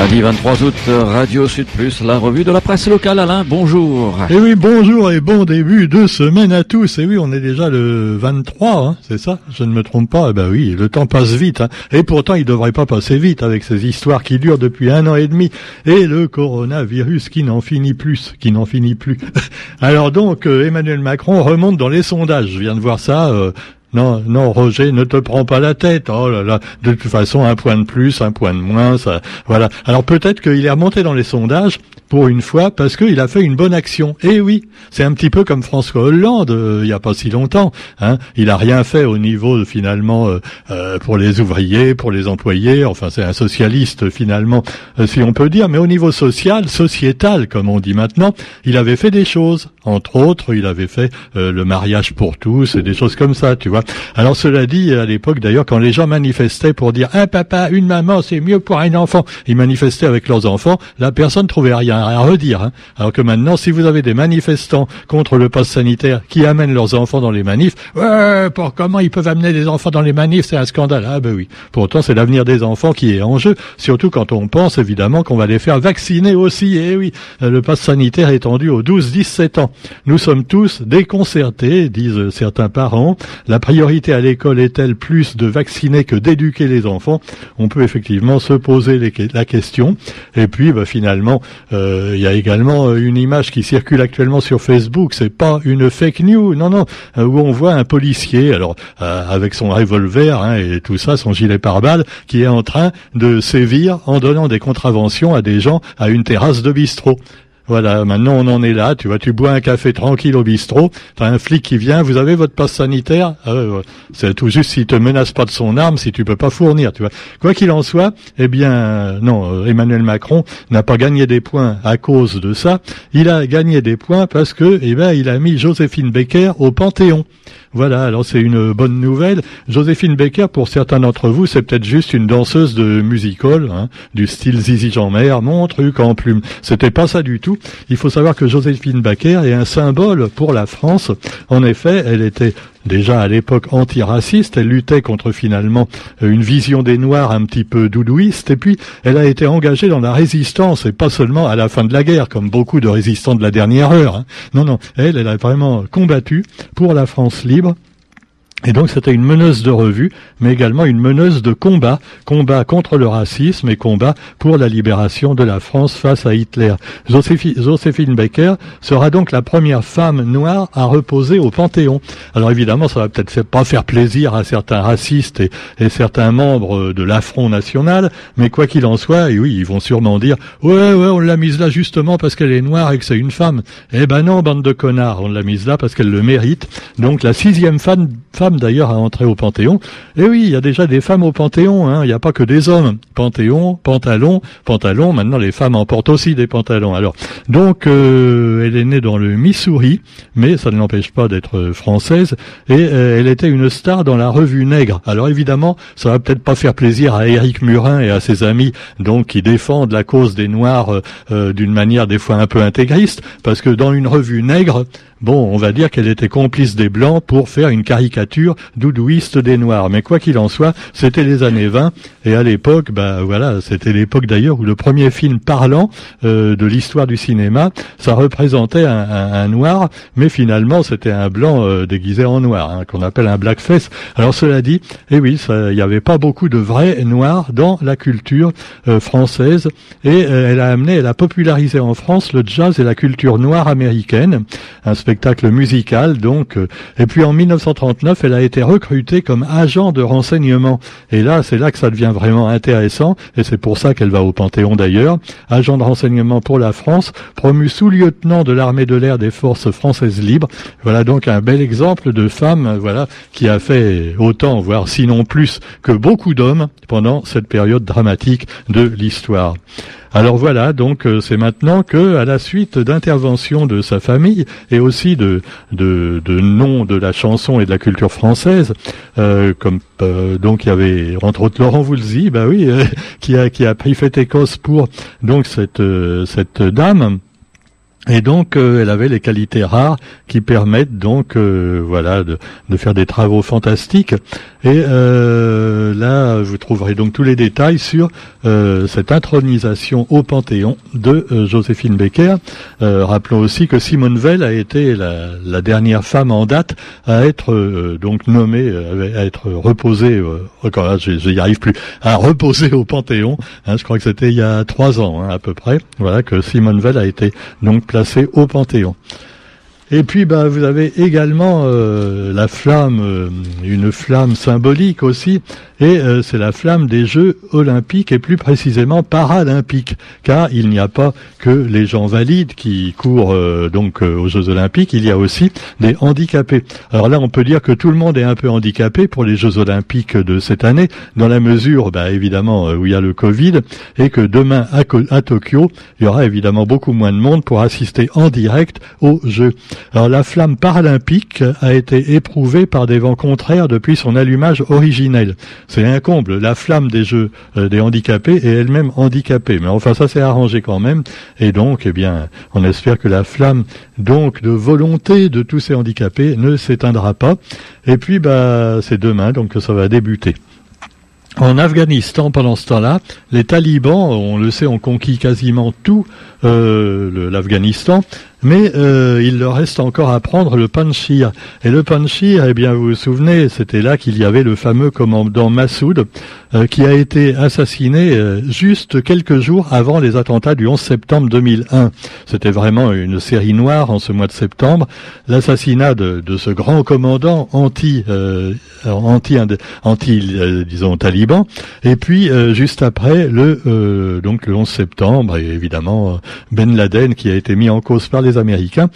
Lundi 23 août, Radio Sud la revue de la presse locale. Alain, bonjour. Et oui, bonjour et bon début de semaine à tous. Et oui, on est déjà le 23, hein, c'est ça? Je ne me trompe pas. Eh ben oui, le temps passe vite. Hein. Et pourtant, il devrait pas passer vite avec ces histoires qui durent depuis un an et demi. Et le coronavirus qui n'en finit plus, qui n'en finit plus. Alors donc, euh, Emmanuel Macron remonte dans les sondages. Je viens de voir ça. Euh, non, non, Roger, ne te prends pas la tête. Oh là là, de toute façon, un point de plus, un point de moins, ça, voilà. Alors peut-être qu'il est remonté dans les sondages pour une fois parce qu'il a fait une bonne action. Eh oui, c'est un petit peu comme François Hollande euh, il n'y a pas si longtemps. Hein. Il a rien fait au niveau finalement euh, euh, pour les ouvriers, pour les employés. Enfin, c'est un socialiste finalement, si on peut dire. Mais au niveau social, sociétal, comme on dit maintenant, il avait fait des choses. Entre autres, il avait fait le mariage pour tous et des choses comme ça, tu vois. Alors cela dit, à l'époque d'ailleurs, quand les gens manifestaient pour dire un papa, une maman, c'est mieux pour un enfant, ils manifestaient avec leurs enfants, la personne trouvait rien à redire. Hein. Alors que maintenant, si vous avez des manifestants contre le poste sanitaire qui amènent leurs enfants dans les manifs, ouais, pour comment ils peuvent amener des enfants dans les manifs, c'est un scandale. Ah ben oui. Pourtant, c'est l'avenir des enfants qui est en jeu, surtout quand on pense évidemment qu'on va les faire vacciner aussi. Eh oui, le poste sanitaire étendu aux 12-17 ans. Nous sommes tous déconcertés, disent certains parents. Priorité à l'école est-elle plus de vacciner que d'éduquer les enfants? On peut effectivement se poser la question. Et puis, bah, finalement, euh, il y a également euh, une image qui circule actuellement sur Facebook. C'est pas une fake news, non, non, euh, où on voit un policier, alors avec son revolver hein, et tout ça, son gilet pare-balles, qui est en train de sévir en donnant des contraventions à des gens à une terrasse de bistrot. Voilà, maintenant on en est là, tu vois, tu bois un café tranquille au bistrot, t'as un flic qui vient, vous avez votre passe sanitaire, ah c'est tout juste s'il te menace pas de son arme, si tu peux pas fournir, tu vois. Quoi qu'il en soit, eh bien, non, euh, Emmanuel Macron n'a pas gagné des points à cause de ça, il a gagné des points parce que, eh ben, il a mis Joséphine Becker au Panthéon. Voilà, alors c'est une bonne nouvelle. Joséphine Becker, pour certains d'entre vous, c'est peut-être juste une danseuse de musical, hein, du style Zizi Jean-Mer, mon truc en plume. C'était pas ça du tout. Il faut savoir que Joséphine Becker est un symbole pour la France. En effet, elle était déjà à l'époque antiraciste, elle luttait contre finalement une vision des Noirs un petit peu doudouiste, et puis elle a été engagée dans la résistance, et pas seulement à la fin de la guerre, comme beaucoup de résistants de la dernière heure. Hein. Non, non, elle a vraiment combattu pour la France libre, et donc c'était une meneuse de revue, mais également une meneuse de combat, combat contre le racisme et combat pour la libération de la France face à Hitler. Joséphine Baker sera donc la première femme noire à reposer au Panthéon. Alors évidemment, ça va peut-être pas faire plaisir à certains racistes et, certains membres de l'Affront national, mais quoi qu'il en soit, et oui, ils vont sûrement dire ouais ouais, on l'a mise là justement parce qu'elle est noire et que c'est une femme. Eh ben non, bande de connards, on l'a mise là parce qu'elle le mérite. Donc la sixième femme d'ailleurs à entrer au Panthéon. Et oui, il y a déjà des femmes au Panthéon, hein. il n'y a pas que des hommes. Panthéon, pantalon, pantalon, maintenant les femmes en portent aussi des pantalons. Alors, donc, euh, elle est née dans le Missouri, mais ça ne l'empêche pas d'être française, et euh, elle était une star dans la revue Nègre. Alors évidemment, ça va peut-être pas faire plaisir à Éric Murin et à ses amis, donc qui défendent la cause des Noirs euh, d'une manière des fois un peu intégriste, parce que dans une revue Nègre, Bon, on va dire qu'elle était complice des Blancs pour faire une caricature doudouiste des Noirs. Mais quoi qu'il en soit, c'était les années 20 et à l'époque, bah voilà, c'était l'époque d'ailleurs où le premier film parlant euh, de l'histoire du cinéma, ça représentait un, Noir, mais finalement c'était un Blanc euh, déguisé en Noir, hein, qu'on appelle un blackface. Alors cela dit, eh oui, il n'y avait pas beaucoup de vrais Noirs dans la culture euh, française et elle a amené, elle a popularisé en France le jazz et la culture noire américaine. Un spectacle musical donc. Euh, et puis en 1939, elle a été recrutée comme agent de renseignement. Et là, c'est là que ça devient vraiment intéressant, et c'est pour ça qu'elle va au Panthéon d'ailleurs. Agent de renseignement pour la France, promu sous-lieutenant de l'armée de l'air des forces françaises libres. Voilà donc un bel exemple de femme, voilà, qui a fait autant, voire sinon plus, que beaucoup d'hommes pendant cette période dramatique de l'histoire. Alors voilà, donc euh, c'est maintenant que, à la suite d'interventions de sa famille et aussi de, de, de noms de la chanson et de la culture française, euh, comme euh, donc il y avait entre autres Laurent Voulzy, bah oui, qui a qui a pris fait écosse pour donc cette cette dame Et donc, euh, elle avait les qualités rares qui permettent donc, euh, voilà, de, de, faire des travaux fantastiques. Et euh, là, vous trouverez donc tous les détails sur cette intronisation au Panthéon de Joséphine Becker. rappelons aussi que Simone Veil a été la, la dernière femme en date à être donc nommée, à être reposée, encore je n'y arrive plus, à reposer au Panthéon. Hein, je crois que c'était il y a trois ans hein, à peu près. Voilà que Simone Veil a été donc placé au Panthéon. Et puis, bah, vous avez également euh, la flamme, euh, une flamme symbolique aussi, et euh, c'est la flamme des Jeux olympiques et plus précisément paralympiques, car il n'y a pas que les gens valides qui courent euh, donc euh, aux Jeux olympiques, il y a aussi des handicapés. Alors là, on peut dire que tout le monde est un peu handicapé pour les Jeux olympiques de cette année, dans la mesure, bah, évidemment, où il y a le Covid, et que demain à, à Tokyo, il y aura évidemment beaucoup moins de monde pour assister en direct aux Jeux. Alors la flamme paralympique a été éprouvée par des vents contraires depuis son allumage originel. C'est un comble. La flamme des jeux euh, des handicapés est elle-même handicapée. Mais enfin, ça s'est arrangé quand même. Et donc, eh bien, on espère que la flamme, donc, de volonté de tous ces handicapés ne s'éteindra pas. Et puis, bah, c'est demain, donc, que ça va débuter. En Afghanistan, pendant ce temps-là, les talibans, on le sait, ont conquis quasiment tout euh, l'Afghanistan, mais euh, il leur reste encore à prendre le Panchir. Et le Panchir, eh bien, vous vous souvenez, c'était là qu'il y avait le fameux commandant Massoud, euh, qui a été assassiné euh, juste quelques jours avant les attentats du 11 septembre 2001. C'était vraiment une série noire en ce mois de septembre. L'assassinat de, de, ce grand commandant anti, anti, anti, disons, taliban. Et puis, juste après, le, donc le 11 septembre, et évidemment, Ben Laden, qui a été mis en cause par les Américains.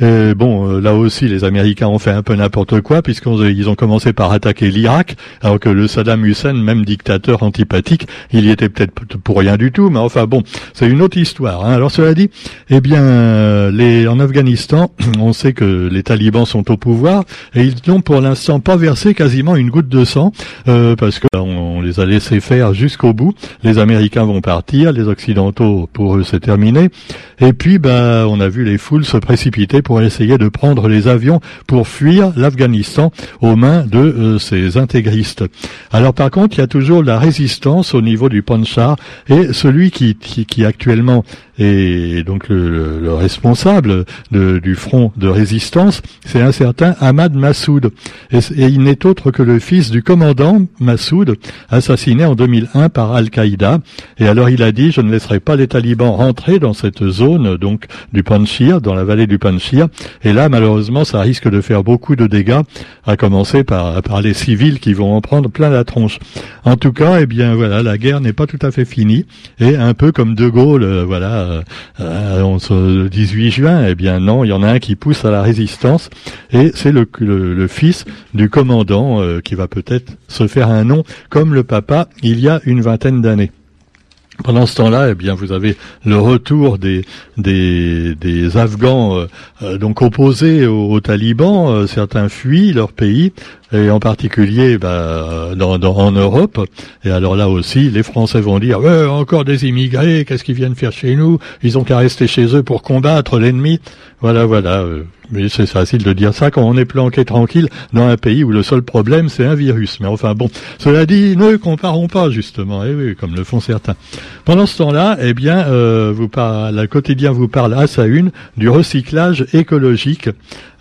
bon, euh, là aussi, les Américains ont fait un peu n'importe quoi puisqu'ils ont commencé par attaquer l'Irak, alors que le Saddam Hussein, même dictateur antipathique, il y était peut-être pour rien du tout. Mais enfin bon, c'est une autre histoire. Hein. Alors cela dit, eh bien, en Afghanistan, on sait que les talibans sont au pouvoir et ils n'ont pour l'instant pas versé quasiment une goutte de sang euh, parce qu'on on les a laissés faire jusqu'au bout. Les Américains vont partir, les Occidentaux, pour eux, c'est terminé. Et puis, bah, on a vu les foules se précipiter pour essayer de prendre les avions pour fuir l'Afghanistan aux mains de euh, ces intégristes. Alors par contre, il y a toujours la résistance au niveau du Panchar et celui qui, qui, actuellement est donc le, responsable du front de résistance, c'est un certain Ahmad Massoud. Et, il n'est autre que le fils du commandant Massoud, assassiné en 2001 par Al-Qaïda. Et alors il a dit, je ne laisserai pas les talibans rentrer dans cette zone donc du Panchir dans la vallée du Panchir. Et là, malheureusement, ça risque de faire beaucoup de dégâts, à commencer par, les civils qui vont en prendre plein la tronche. En tout cas, eh bien, voilà, la guerre n'est pas tout à fait finie. Et un peu comme De Gaulle, euh, voilà, euh, le 18 juin, eh bien, non, il y en a un qui pousse à la résistance. Et c'est le, le, fils du commandant euh, qui va peut-être se faire un nom comme le papa il y a une vingtaine d'années. Pendant ce temps-là, eh bien, vous avez le retour des des, des Afghans euh, euh, donc opposés aux, talibans. Euh, certains fuient leur pays et en particulier bah, dans, en Europe. Et alors là aussi, les Français vont dire encore des immigrés, qu'est-ce qu'ils viennent faire chez nous? Ils ont qu'à rester chez eux pour combattre l'ennemi. Voilà, voilà. Mais c'est facile de dire ça quand on est planqué tranquille dans un pays où le seul problème c'est un virus. Mais enfin bon, cela dit, ne comparons pas justement, eh oui, comme le font certains. Pendant ce temps-là, eh bien, euh, vous parle, la quotidien vous parle à sa une du recyclage écologique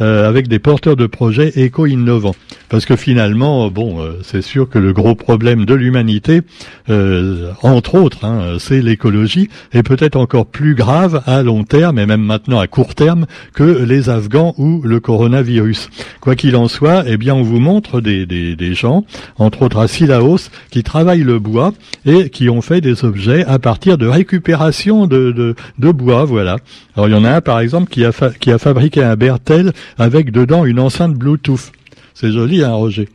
euh, avec des porteurs de projets éco-innovants. Parce que finalement, bon, euh, c'est sûr que le gros problème de l'humanité, euh, entre autres, hein, c'est l'écologie, et peut-être encore plus grave à long terme, et même maintenant à court terme, que les Afghans ou le coronavirus. Quoi qu'il en soit, eh bien, on vous montre des, des, des gens, entre autres à Silaos, qui travaillent le bois et qui ont fait des objets à partir de récupération de, de, de bois, voilà. Alors il y en a un par exemple qui a, qui a fabriqué un Bertel avec dedans une enceinte Bluetooth. C'est joli, hein, Roger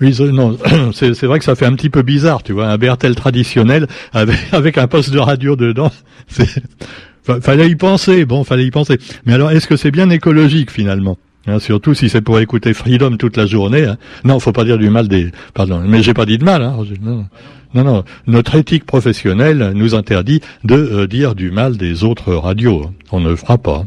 oui, non, c'est vrai que ça fait un petit peu bizarre, tu vois, un Bertel traditionnel avec, un poste de radio dedans. Fallait y penser, bon, fallait y penser. Mais alors, est-ce que c'est bien écologique finalement hein, Surtout si c'est pour écouter Freedom toute la journée. Hein? Non, faut pas dire du mal des. Pardon, mais j'ai pas dit de mal. Hein, Roger. Non, non, notre éthique professionnelle nous interdit de euh, dire du mal des autres radios. On ne fera pas.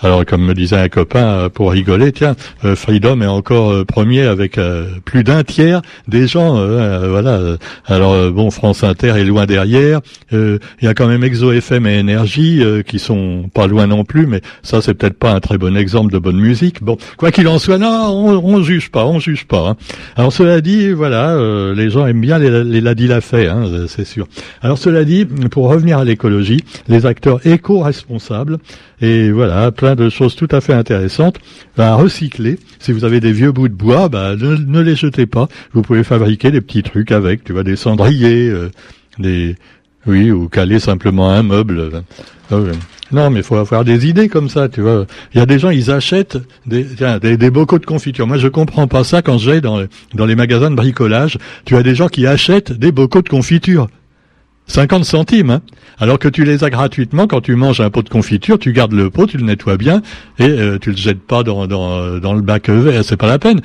Alors, comme me disait un copain, euh, pour rigoler, tiens, euh, Freedom est encore premier avec plus d'un tiers des gens. voilà. Alors, bon, France Inter est loin derrière. Il y a quand même Exo FM et Énergie qui sont pas loin non plus, mais ça, c'est peut-être pas un très bon exemple de bonne musique. Bon, quoi qu'il en soit, non, on, on juge pas, on juge pas. Hein. Alors, cela dit, voilà, les gens aiment bien les, les hein, sûr. Alors cela dit, pour revenir à l'écologie, les acteurs éco-responsables, et voilà, plein de choses tout à fait intéressantes à recycler. Si vous avez des vieux bouts de bois, bah, ne, les jetez pas. Vous pouvez fabriquer des petits trucs avec, tu vois, des cendriers, euh, des oui, ou caler simplement un meuble. Ah non, mais il faut avoir des idées comme ça, tu vois. Il y a des gens, ils achètent des, bocaux de confiture. Moi, je comprends pas ça quand j'ai dans, dans les magasins de bricolage. Tu as des gens qui achètent des bocaux de confiture. 50 centimes, hein. alors que tu les as gratuitement quand tu manges un pot de confiture, tu gardes le pot, tu le nettoies bien et euh, tu le jettes pas dans, dans, dans le bac vert, c'est pas la peine.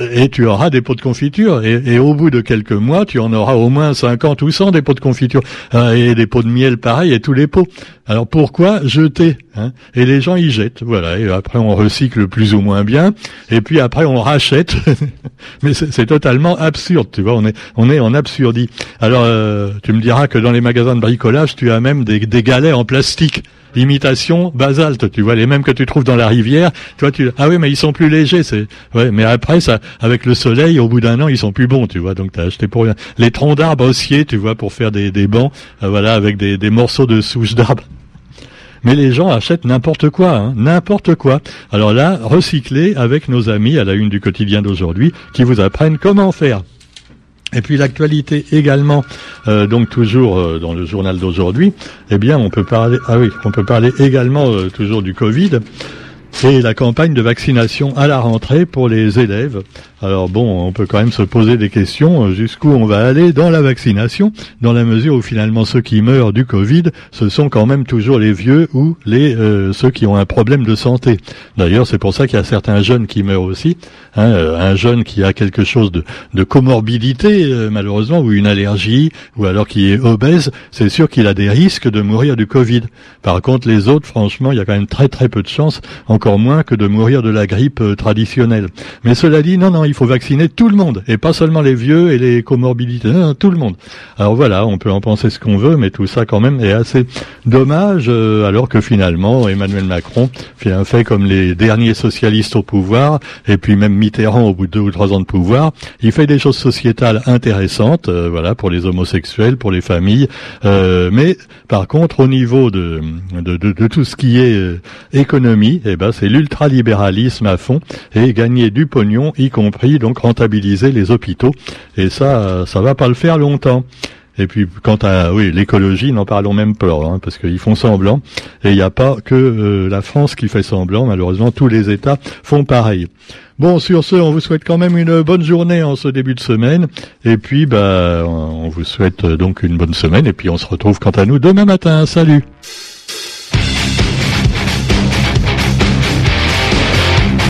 Et tu auras des pots de confiture et, et, au bout de quelques mois, tu en auras au moins 50 ou 100 des pots de confiture hein, et des pots de miel pareil et tous les pots. Alors pourquoi jeter hein? Et les gens y jettent, voilà. Et après on recycle plus ou moins bien et puis après on rachète. Mais c'est totalement absurde, tu vois. On est on est en absurdie. Alors euh, tu me diras que dans les magasins de bricolage, tu as même des, galets en plastique imitation basalte, tu vois, les mêmes que tu trouves dans la rivière. Toi, tu ah oui, mais ils sont plus légers, c'est ouais, mais après ça, avec le soleil, au bout d'un an, ils sont plus bons, tu vois. Donc t'as acheté pour rien. Les troncs d'arbres haussiers, tu vois, pour faire des, des bancs, euh, voilà, avec des, des morceaux de souches d'arbres. Mais les gens achètent n'importe quoi, hein, n'importe quoi. Alors là, recycler avec nos amis à la une du quotidien d'aujourd'hui, qui vous apprennent comment faire. Et puis l'actualité également, euh, donc toujours euh, dans le journal d'aujourd'hui, eh bien on peut parler, ah oui, on peut parler également euh, toujours du Covid et la campagne de vaccination à la rentrée pour les élèves. Alors bon, on peut quand même se poser des questions euh, jusqu'où on va aller dans la vaccination, dans la mesure où finalement ceux qui meurent du Covid, ce sont quand même toujours les vieux ou les euh, ceux qui ont un problème de santé. D'ailleurs, c'est pour ça qu'il y a certains jeunes qui meurent aussi. Hein, euh, un jeune qui a quelque chose de, de comorbidité, malheureusement, ou une allergie, ou alors qui est obèse, c'est sûr qu'il a des risques de mourir du Covid. Par contre, les autres, franchement, il y a quand même très très peu de chances, encore moins que de mourir de la grippe traditionnelle. Mais cela dit, non, non, il faut vacciner tout le monde, et pas seulement les vieux et les comorbidités, tout le monde. Alors voilà, on peut en penser ce qu'on veut, mais tout ça quand même est assez dommage, euh, alors que finalement Emmanuel Macron fait comme les derniers socialistes au pouvoir, et puis même Mitterrand au bout de deux ou trois ans de pouvoir, il fait des choses sociétales intéressantes, euh, voilà, pour les homosexuels, pour les familles, euh, mais par contre au niveau de, de, de, tout ce qui est économie, eh ben c'est l'ultralibéralisme à fond, et gagner du pognon, y compris donc rentabiliser les hôpitaux. Et ça, ça va pas le faire longtemps. Et puis quant à oui l'écologie, n'en parlons même pas, hein, parce qu'ils font semblant. Et il n'y a pas que euh, la France qui fait semblant, malheureusement tous les États font pareil. Bon, sur ce, on vous souhaite quand même une bonne journée en ce début de semaine. Et puis, bah, on vous souhaite donc une bonne semaine. Et puis, on se retrouve quant à nous demain matin. Salut